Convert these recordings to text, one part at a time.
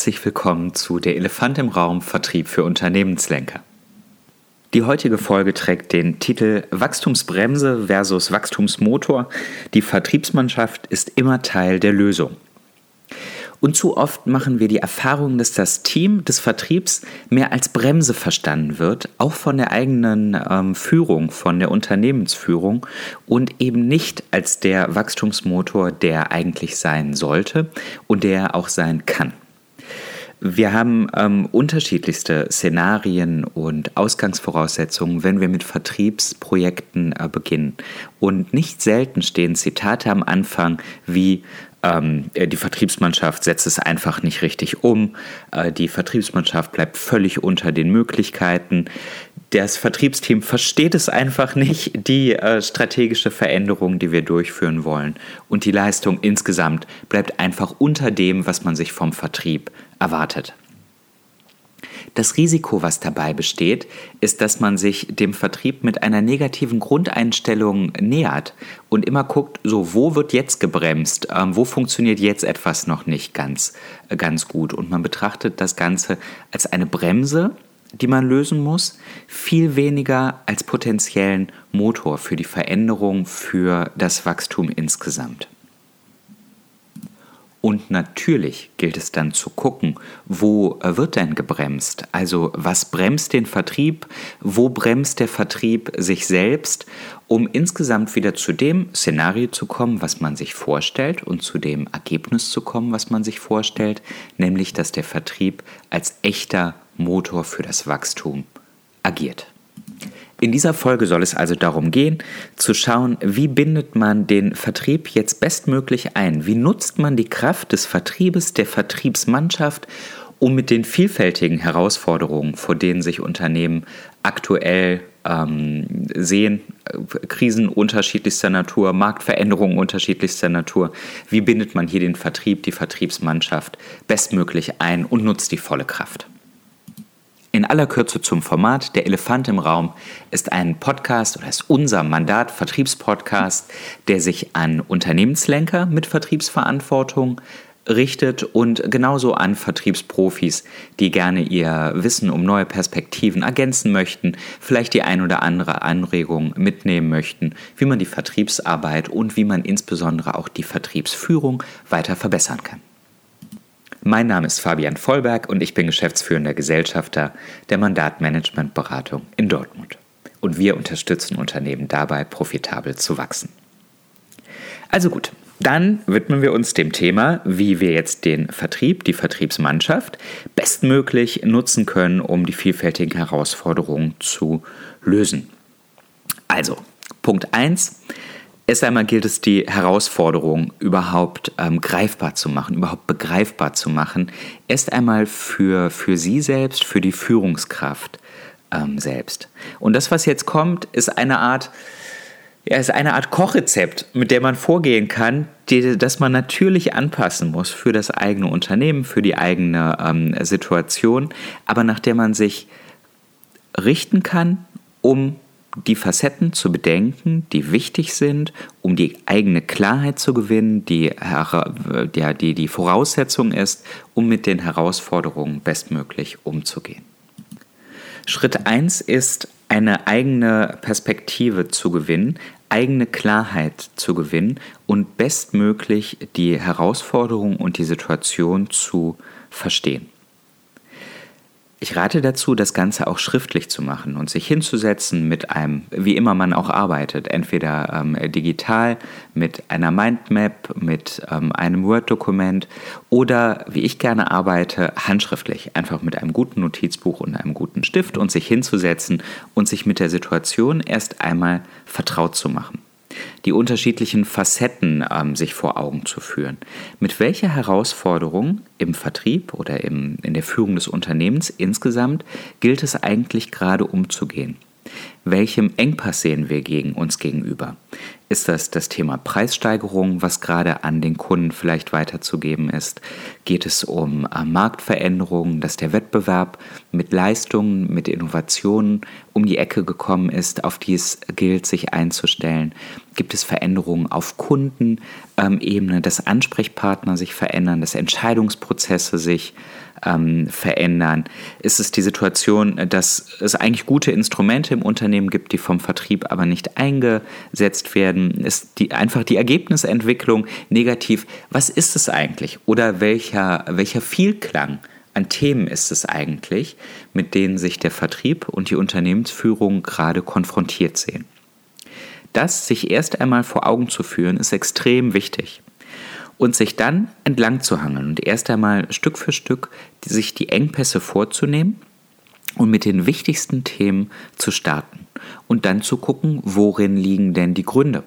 herzlich willkommen zu Der Elefant im Raum Vertrieb für Unternehmenslenker. Die heutige Folge trägt den Titel Wachstumsbremse versus Wachstumsmotor. Die Vertriebsmannschaft ist immer Teil der Lösung. Und zu oft machen wir die Erfahrung, dass das Team des Vertriebs mehr als Bremse verstanden wird, auch von der eigenen ähm, Führung, von der Unternehmensführung und eben nicht als der Wachstumsmotor, der eigentlich sein sollte und der auch sein kann. Wir haben ähm, unterschiedlichste Szenarien und Ausgangsvoraussetzungen, wenn wir mit Vertriebsprojekten äh, beginnen. Und nicht selten stehen Zitate am Anfang wie ähm, die Vertriebsmannschaft setzt es einfach nicht richtig um. Äh, die Vertriebsmannschaft bleibt völlig unter den Möglichkeiten. Das Vertriebsteam versteht es einfach nicht, die äh, strategische Veränderung, die wir durchführen wollen. Und die Leistung insgesamt bleibt einfach unter dem, was man sich vom Vertrieb erwartet. Das Risiko, was dabei besteht, ist, dass man sich dem Vertrieb mit einer negativen Grundeinstellung nähert und immer guckt, so wo wird jetzt gebremst, ähm, wo funktioniert jetzt etwas noch nicht ganz, äh, ganz gut. Und man betrachtet das Ganze als eine Bremse, die man lösen muss, viel weniger als potenziellen Motor für die Veränderung, für das Wachstum insgesamt. Und natürlich gilt es dann zu gucken, wo äh, wird denn gebremst? Also was bremst den Vertrieb? Wo bremst der Vertrieb sich selbst? Um insgesamt wieder zu dem Szenario zu kommen, was man sich vorstellt und zu dem Ergebnis zu kommen, was man sich vorstellt, nämlich dass der Vertrieb als echter Motor für das Wachstum agiert. In dieser Folge soll es also darum gehen, zu schauen, wie bindet man den Vertrieb jetzt bestmöglich ein? Wie nutzt man die Kraft des Vertriebes, der Vertriebsmannschaft, um mit den vielfältigen Herausforderungen, vor denen sich Unternehmen aktuell ähm, sehen, Krisen unterschiedlichster Natur, Marktveränderungen unterschiedlichster Natur, wie bindet man hier den Vertrieb, die Vertriebsmannschaft bestmöglich ein und nutzt die volle Kraft? In aller Kürze zum Format. Der Elefant im Raum ist ein Podcast oder ist unser Mandat Vertriebspodcast, der sich an Unternehmenslenker mit Vertriebsverantwortung richtet und genauso an Vertriebsprofis, die gerne ihr Wissen um neue Perspektiven ergänzen möchten, vielleicht die ein oder andere Anregung mitnehmen möchten, wie man die Vertriebsarbeit und wie man insbesondere auch die Vertriebsführung weiter verbessern kann. Mein Name ist Fabian Vollberg und ich bin geschäftsführender Gesellschafter der Mandatmanagementberatung in Dortmund. Und wir unterstützen Unternehmen dabei, profitabel zu wachsen. Also gut, dann widmen wir uns dem Thema, wie wir jetzt den Vertrieb, die Vertriebsmannschaft bestmöglich nutzen können, um die vielfältigen Herausforderungen zu lösen. Also, Punkt 1. Erst einmal gilt es, die Herausforderung überhaupt ähm, greifbar zu machen, überhaupt begreifbar zu machen. Erst einmal für, für Sie selbst, für die Führungskraft ähm, selbst. Und das, was jetzt kommt, ist eine Art, ja, ist eine Art Kochrezept, mit der man vorgehen kann, die, das man natürlich anpassen muss für das eigene Unternehmen, für die eigene ähm, Situation, aber nach der man sich richten kann, um die Facetten zu bedenken, die wichtig sind, um die eigene Klarheit zu gewinnen, die ja, die, die Voraussetzung ist, um mit den Herausforderungen bestmöglich umzugehen. Schritt 1 ist, eine eigene Perspektive zu gewinnen, eigene Klarheit zu gewinnen und bestmöglich die Herausforderung und die Situation zu verstehen. Ich rate dazu, das Ganze auch schriftlich zu machen und sich hinzusetzen mit einem, wie immer man auch arbeitet, entweder ähm, digital mit einer Mindmap, mit ähm, einem Word-Dokument oder, wie ich gerne arbeite, handschriftlich, einfach mit einem guten Notizbuch und einem guten Stift und sich hinzusetzen und sich mit der Situation erst einmal vertraut zu machen die unterschiedlichen Facetten ähm, sich vor Augen zu führen. Mit welcher Herausforderung im Vertrieb oder im, in der Führung des Unternehmens insgesamt gilt es eigentlich gerade umzugehen? Welchem Engpass sehen wir gegen uns gegenüber? Ist das das Thema Preissteigerung, was gerade an den Kunden vielleicht weiterzugeben ist? Geht es um äh, Marktveränderungen, dass der Wettbewerb mit Leistungen, mit Innovationen um die Ecke gekommen ist, auf die es gilt, sich einzustellen? Gibt es Veränderungen auf Kundenebene, dass Ansprechpartner sich verändern, dass Entscheidungsprozesse sich ähm, verändern? Ist es die Situation, dass es eigentlich gute Instrumente im Unternehmen gibt, die vom Vertrieb aber nicht eingesetzt werden? Ist die, einfach die Ergebnisentwicklung negativ? Was ist es eigentlich? Oder welcher, welcher Vielklang an Themen ist es eigentlich, mit denen sich der Vertrieb und die Unternehmensführung gerade konfrontiert sehen? Das sich erst einmal vor Augen zu führen, ist extrem wichtig. Und sich dann entlang zu hangeln und erst einmal Stück für Stück sich die Engpässe vorzunehmen und mit den wichtigsten Themen zu starten. Und dann zu gucken, worin liegen denn die Gründe.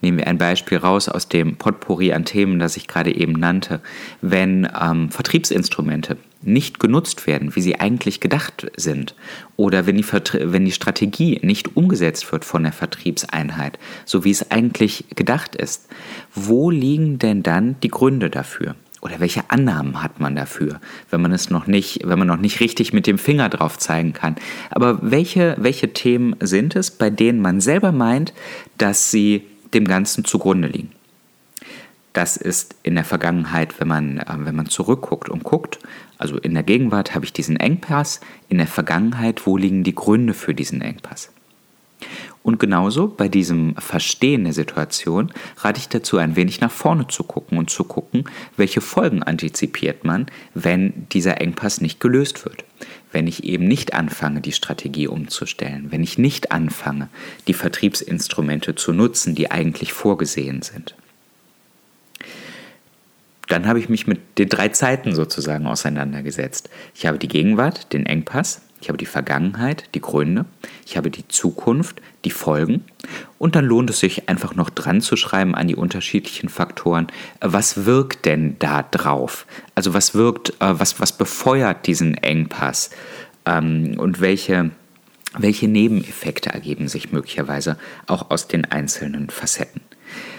Nehmen wir ein Beispiel raus aus dem Potpourri an Themen, das ich gerade eben nannte. Wenn ähm, Vertriebsinstrumente nicht genutzt werden, wie sie eigentlich gedacht sind, oder wenn die, wenn die Strategie nicht umgesetzt wird von der Vertriebseinheit, so wie es eigentlich gedacht ist, wo liegen denn dann die Gründe dafür? Oder welche Annahmen hat man dafür, wenn man es noch nicht, wenn man noch nicht richtig mit dem Finger drauf zeigen kann? Aber welche, welche Themen sind es, bei denen man selber meint, dass sie dem Ganzen zugrunde liegen. Das ist in der Vergangenheit, wenn man, äh, wenn man zurückguckt und guckt, also in der Gegenwart habe ich diesen Engpass, in der Vergangenheit, wo liegen die Gründe für diesen Engpass? Und genauso bei diesem Verstehen der Situation rate ich dazu, ein wenig nach vorne zu gucken und zu gucken, welche Folgen antizipiert man, wenn dieser Engpass nicht gelöst wird wenn ich eben nicht anfange, die Strategie umzustellen, wenn ich nicht anfange, die Vertriebsinstrumente zu nutzen, die eigentlich vorgesehen sind. Dann habe ich mich mit den drei Zeiten sozusagen auseinandergesetzt. Ich habe die Gegenwart, den Engpass, ich habe die Vergangenheit, die Gründe, ich habe die Zukunft, die Folgen und dann lohnt es sich einfach noch dran zu schreiben an die unterschiedlichen Faktoren, was wirkt denn da drauf? Also was wirkt, äh, was, was befeuert diesen Engpass ähm, und welche, welche Nebeneffekte ergeben sich möglicherweise auch aus den einzelnen Facetten.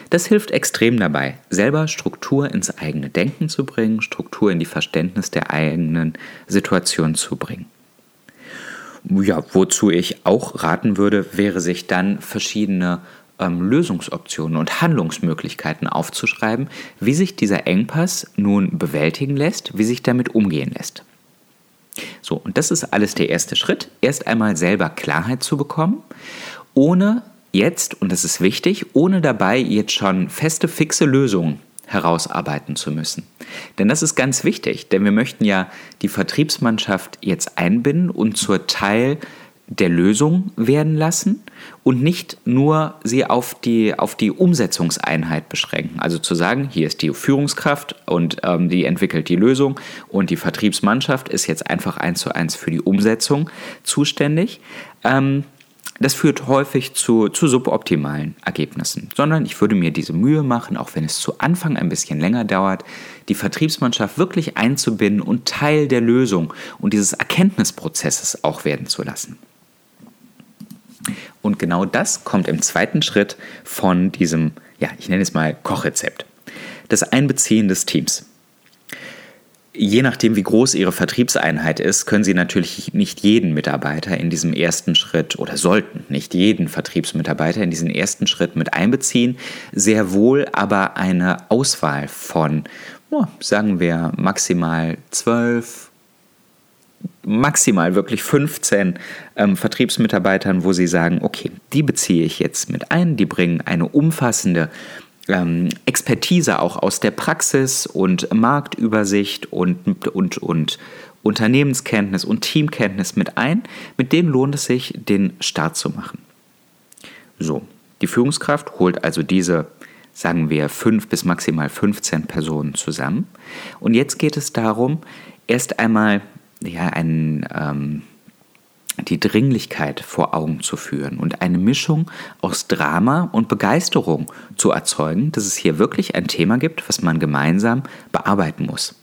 Das hilft extrem dabei, selber Struktur ins eigene Denken zu bringen, Struktur in die Verständnis der eigenen Situation zu bringen. Ja, wozu ich auch raten würde, wäre sich dann verschiedene ähm, Lösungsoptionen und Handlungsmöglichkeiten aufzuschreiben, wie sich dieser Engpass nun bewältigen lässt, wie sich damit umgehen lässt. So, und das ist alles der erste Schritt, erst einmal selber Klarheit zu bekommen, ohne jetzt, und das ist wichtig, ohne dabei jetzt schon feste, fixe Lösungen herausarbeiten zu müssen. Denn das ist ganz wichtig, denn wir möchten ja die Vertriebsmannschaft jetzt einbinden und zur Teil der Lösung werden lassen und nicht nur sie auf die, auf die Umsetzungseinheit beschränken. Also zu sagen, hier ist die Führungskraft und ähm, die entwickelt die Lösung und die Vertriebsmannschaft ist jetzt einfach eins zu eins für die Umsetzung zuständig. Ähm, das führt häufig zu, zu suboptimalen Ergebnissen, sondern ich würde mir diese Mühe machen, auch wenn es zu Anfang ein bisschen länger dauert, die Vertriebsmannschaft wirklich einzubinden und Teil der Lösung und dieses Erkenntnisprozesses auch werden zu lassen. Und genau das kommt im zweiten Schritt von diesem, ja, ich nenne es mal Kochrezept. Das Einbeziehen des Teams. Je nachdem, wie groß Ihre Vertriebseinheit ist, können Sie natürlich nicht jeden Mitarbeiter in diesem ersten Schritt oder sollten nicht jeden Vertriebsmitarbeiter in diesen ersten Schritt mit einbeziehen. Sehr wohl aber eine Auswahl von, oh, sagen wir, maximal zwölf, maximal wirklich 15 ähm, Vertriebsmitarbeitern, wo Sie sagen, okay, die beziehe ich jetzt mit ein, die bringen eine umfassende ähm, Expertise auch aus der Praxis und Marktübersicht und, und, und Unternehmenskenntnis und Teamkenntnis mit ein. Mit denen lohnt es sich, den Start zu machen. So, die Führungskraft holt also diese, sagen wir, fünf bis maximal 15 Personen zusammen. Und jetzt geht es darum, erst einmal ja, einen ähm, die Dringlichkeit vor Augen zu führen und eine Mischung aus Drama und Begeisterung zu erzeugen, dass es hier wirklich ein Thema gibt, was man gemeinsam bearbeiten muss.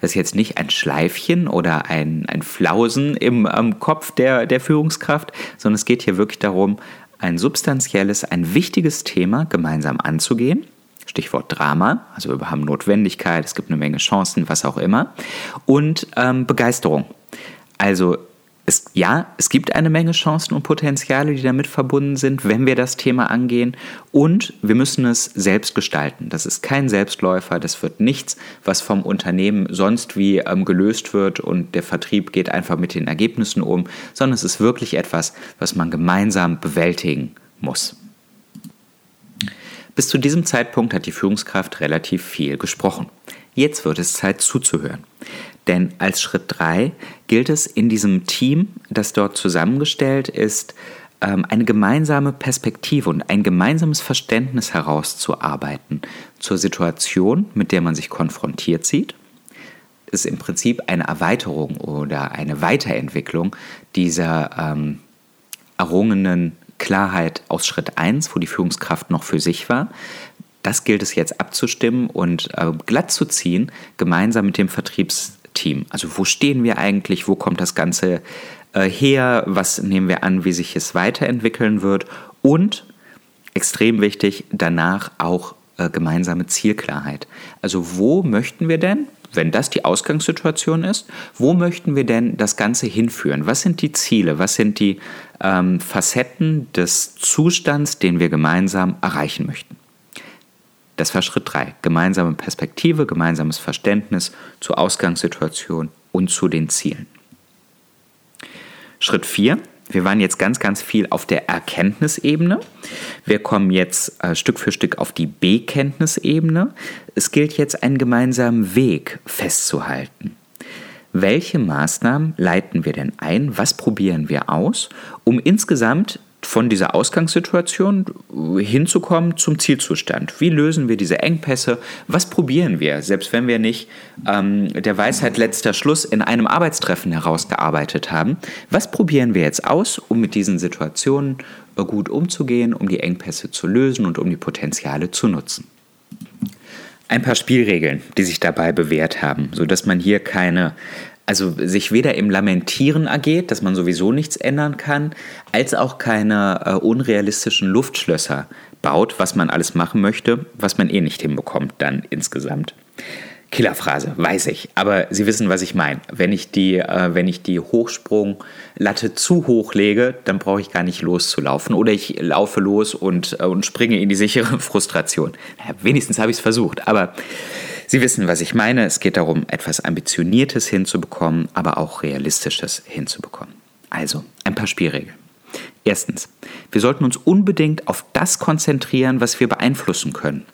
Das ist jetzt nicht ein Schleifchen oder ein, ein Flausen im ähm, Kopf der, der Führungskraft, sondern es geht hier wirklich darum, ein substanzielles, ein wichtiges Thema gemeinsam anzugehen. Stichwort Drama, also wir haben Notwendigkeit, es gibt eine Menge Chancen, was auch immer. Und ähm, Begeisterung. Also es, ja, es gibt eine Menge Chancen und Potenziale, die damit verbunden sind, wenn wir das Thema angehen. Und wir müssen es selbst gestalten. Das ist kein Selbstläufer, das wird nichts, was vom Unternehmen sonst wie ähm, gelöst wird und der Vertrieb geht einfach mit den Ergebnissen um, sondern es ist wirklich etwas, was man gemeinsam bewältigen muss. Bis zu diesem Zeitpunkt hat die Führungskraft relativ viel gesprochen. Jetzt wird es Zeit zuzuhören. Denn als Schritt 3 gilt es in diesem Team, das dort zusammengestellt ist, ähm, eine gemeinsame Perspektive und ein gemeinsames Verständnis herauszuarbeiten zur Situation, mit der man sich konfrontiert sieht. Das ist im Prinzip eine Erweiterung oder eine Weiterentwicklung dieser ähm, errungenen Klarheit aus Schritt 1, wo die Führungskraft noch für sich war, das gilt es jetzt abzustimmen und äh, glatt zu ziehen, gemeinsam mit dem Vertriebsteam. Also wo stehen wir eigentlich, wo kommt das Ganze äh, her, was nehmen wir an, wie sich es weiterentwickeln wird und extrem wichtig, danach auch äh, gemeinsame Zielklarheit. Also wo möchten wir denn, wenn das die Ausgangssituation ist, wo möchten wir denn das Ganze hinführen? Was sind die Ziele? Was sind die ähm, Facetten des Zustands, den wir gemeinsam erreichen möchten? Das war Schritt 3. Gemeinsame Perspektive, gemeinsames Verständnis zur Ausgangssituation und zu den Zielen. Schritt 4. Wir waren jetzt ganz, ganz viel auf der Erkenntnisebene. Wir kommen jetzt äh, Stück für Stück auf die Bekenntnisebene. Es gilt jetzt einen gemeinsamen Weg festzuhalten. Welche Maßnahmen leiten wir denn ein? Was probieren wir aus, um insgesamt von dieser Ausgangssituation hinzukommen zum Zielzustand. Wie lösen wir diese Engpässe? Was probieren wir, selbst wenn wir nicht ähm, der Weisheit letzter Schluss in einem Arbeitstreffen herausgearbeitet haben? Was probieren wir jetzt aus, um mit diesen Situationen gut umzugehen, um die Engpässe zu lösen und um die Potenziale zu nutzen? Ein paar Spielregeln, die sich dabei bewährt haben, sodass man hier keine also sich weder im Lamentieren ergeht, dass man sowieso nichts ändern kann, als auch keine äh, unrealistischen Luftschlösser baut, was man alles machen möchte, was man eh nicht hinbekommt dann insgesamt. Killerphrase, weiß ich, aber Sie wissen, was ich meine. Wenn ich die, äh, wenn ich die Hochsprunglatte zu hoch lege, dann brauche ich gar nicht loszulaufen oder ich laufe los und, äh, und springe in die sichere Frustration. Naja, wenigstens habe ich es versucht, aber Sie wissen, was ich meine. Es geht darum, etwas Ambitioniertes hinzubekommen, aber auch Realistisches hinzubekommen. Also, ein paar Spielregeln. Erstens, wir sollten uns unbedingt auf das konzentrieren, was wir beeinflussen können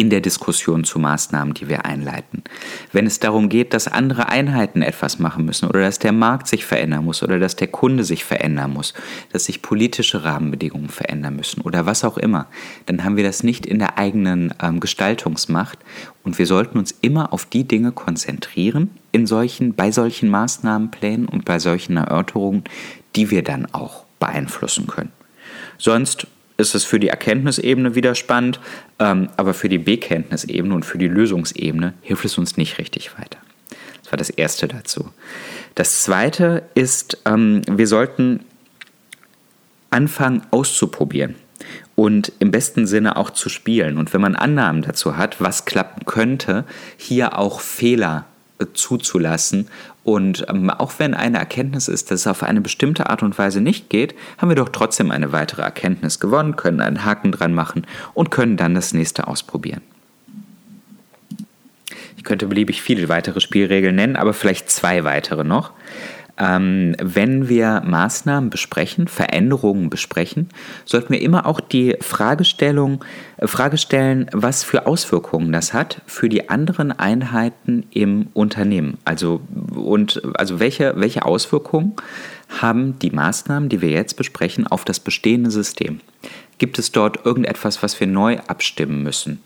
in der Diskussion zu Maßnahmen, die wir einleiten. Wenn es darum geht, dass andere Einheiten etwas machen müssen oder dass der Markt sich verändern muss oder dass der Kunde sich verändern muss, dass sich politische Rahmenbedingungen verändern müssen oder was auch immer, dann haben wir das nicht in der eigenen ähm, Gestaltungsmacht und wir sollten uns immer auf die Dinge konzentrieren in solchen, bei solchen Maßnahmenplänen und bei solchen Erörterungen, die wir dann auch beeinflussen können. Sonst ist es für die Erkenntnisebene wieder spannend, ähm, aber für die Bekenntnisebene und für die Lösungsebene hilft es uns nicht richtig weiter. Das war das Erste dazu. Das Zweite ist, ähm, wir sollten anfangen auszuprobieren und im besten Sinne auch zu spielen. Und wenn man Annahmen dazu hat, was klappen könnte, hier auch Fehler zuzulassen. Und ähm, auch wenn eine Erkenntnis ist, dass es auf eine bestimmte Art und Weise nicht geht, haben wir doch trotzdem eine weitere Erkenntnis gewonnen, können einen Haken dran machen und können dann das nächste ausprobieren. Ich könnte beliebig viele weitere Spielregeln nennen, aber vielleicht zwei weitere noch. Ähm, wenn wir Maßnahmen besprechen, Veränderungen besprechen, sollten wir immer auch die Fragestellung, äh, Frage stellen, was für Auswirkungen das hat für die anderen Einheiten im Unternehmen. Also, und, also welche, welche Auswirkungen haben die Maßnahmen, die wir jetzt besprechen, auf das bestehende System? Gibt es dort irgendetwas, was wir neu abstimmen müssen?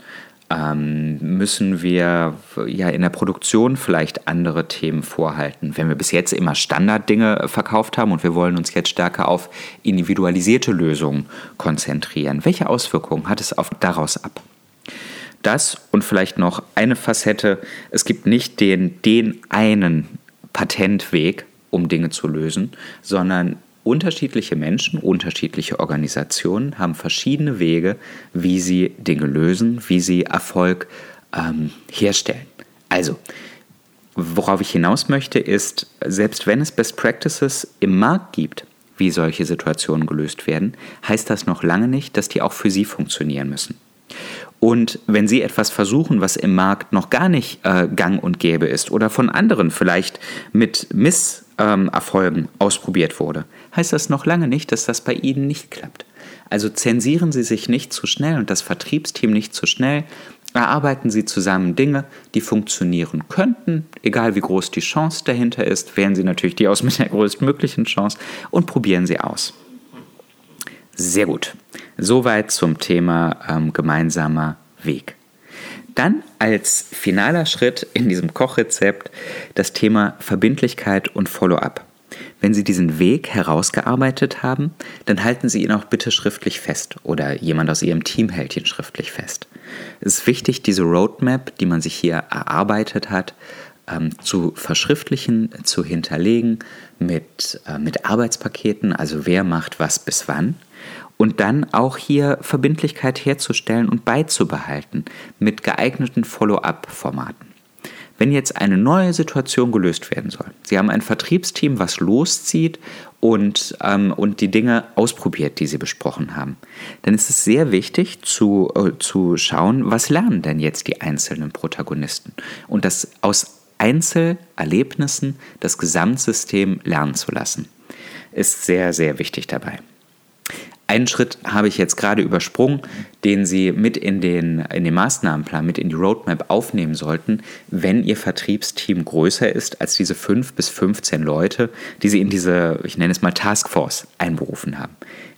Ähm, müssen wir ja in der Produktion vielleicht andere Themen vorhalten. Wenn wir bis jetzt immer Standarddinge verkauft haben und wir wollen uns jetzt stärker auf individualisierte Lösungen konzentrieren, welche Auswirkungen hat es auf daraus ab? Das und vielleicht noch eine Facette, es gibt nicht den, den einen Patentweg, um Dinge zu lösen, sondern Unterschiedliche Menschen, unterschiedliche Organisationen haben verschiedene Wege, wie sie Dinge lösen, wie sie Erfolg ähm, herstellen. Also, worauf ich hinaus möchte, ist, selbst wenn es Best Practices im Markt gibt, wie solche Situationen gelöst werden, heißt das noch lange nicht, dass die auch für Sie funktionieren müssen. Und wenn Sie etwas versuchen, was im Markt noch gar nicht äh, gang und gäbe ist oder von anderen vielleicht mit Misserfolgen ähm, ausprobiert wurde, heißt das noch lange nicht, dass das bei Ihnen nicht klappt. Also zensieren Sie sich nicht zu schnell und das Vertriebsteam nicht zu schnell. Erarbeiten Sie zusammen Dinge, die funktionieren könnten, egal wie groß die Chance dahinter ist. Wählen Sie natürlich die aus mit der größtmöglichen Chance und probieren Sie aus. Sehr gut. Soweit zum Thema ähm, gemeinsamer Weg. Dann als finaler Schritt in diesem Kochrezept das Thema Verbindlichkeit und Follow-up. Wenn Sie diesen Weg herausgearbeitet haben, dann halten Sie ihn auch bitte schriftlich fest oder jemand aus Ihrem Team hält ihn schriftlich fest. Es ist wichtig, diese Roadmap, die man sich hier erarbeitet hat, ähm, zu verschriftlichen, zu hinterlegen mit, äh, mit Arbeitspaketen, also wer macht was bis wann. Und dann auch hier Verbindlichkeit herzustellen und beizubehalten mit geeigneten Follow-up-Formaten. Wenn jetzt eine neue Situation gelöst werden soll, Sie haben ein Vertriebsteam, was loszieht und, ähm, und die Dinge ausprobiert, die Sie besprochen haben, dann ist es sehr wichtig zu, äh, zu schauen, was lernen denn jetzt die einzelnen Protagonisten und das aus Einzelerlebnissen das Gesamtsystem lernen zu lassen, ist sehr, sehr wichtig dabei. Einen Schritt habe ich jetzt gerade übersprungen, den Sie mit in den, in den Maßnahmenplan, mit in die Roadmap aufnehmen sollten, wenn Ihr Vertriebsteam größer ist als diese 5 bis 15 Leute, die Sie in diese, ich nenne es mal Taskforce, einberufen haben.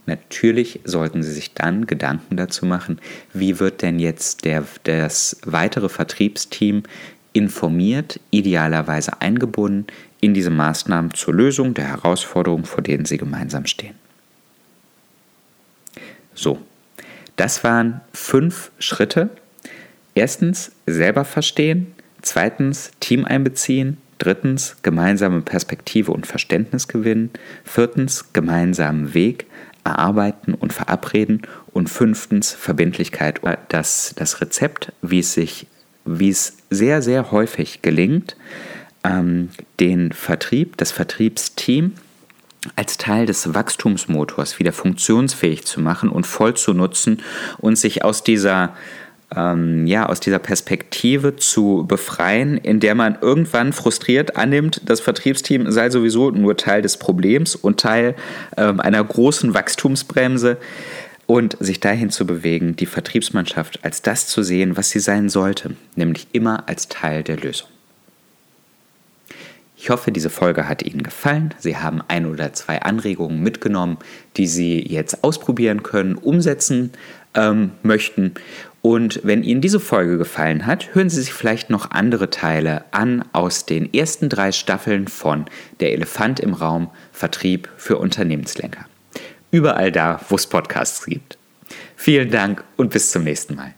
Natürlich sollten Sie sich dann Gedanken dazu machen, wie wird denn jetzt der, das weitere Vertriebsteam informiert, idealerweise eingebunden in diese Maßnahmen zur Lösung der Herausforderungen, vor denen Sie gemeinsam stehen. So, das waren fünf Schritte. Erstens, selber verstehen. Zweitens, Team einbeziehen. Drittens, gemeinsame Perspektive und Verständnis gewinnen. Viertens, gemeinsamen Weg erarbeiten und verabreden. Und fünftens, Verbindlichkeit. Das, das Rezept, wie es sich, wie es sehr, sehr häufig gelingt, ähm, den Vertrieb, das Vertriebsteam als Teil des Wachstumsmotors wieder funktionsfähig zu machen und voll zu nutzen und sich aus dieser ähm, ja, aus dieser Perspektive zu befreien, in der man irgendwann frustriert annimmt, das Vertriebsteam sei sowieso nur Teil des Problems und Teil ähm, einer großen Wachstumsbremse und sich dahin zu bewegen, die Vertriebsmannschaft als das zu sehen, was sie sein sollte, nämlich immer als Teil der Lösung. Ich hoffe, diese Folge hat Ihnen gefallen. Sie haben ein oder zwei Anregungen mitgenommen, die Sie jetzt ausprobieren können, umsetzen ähm, möchten. Und wenn Ihnen diese Folge gefallen hat, hören Sie sich vielleicht noch andere Teile an aus den ersten drei Staffeln von Der Elefant im Raum Vertrieb für Unternehmenslenker. Überall da, wo es Podcasts gibt. Vielen Dank und bis zum nächsten Mal.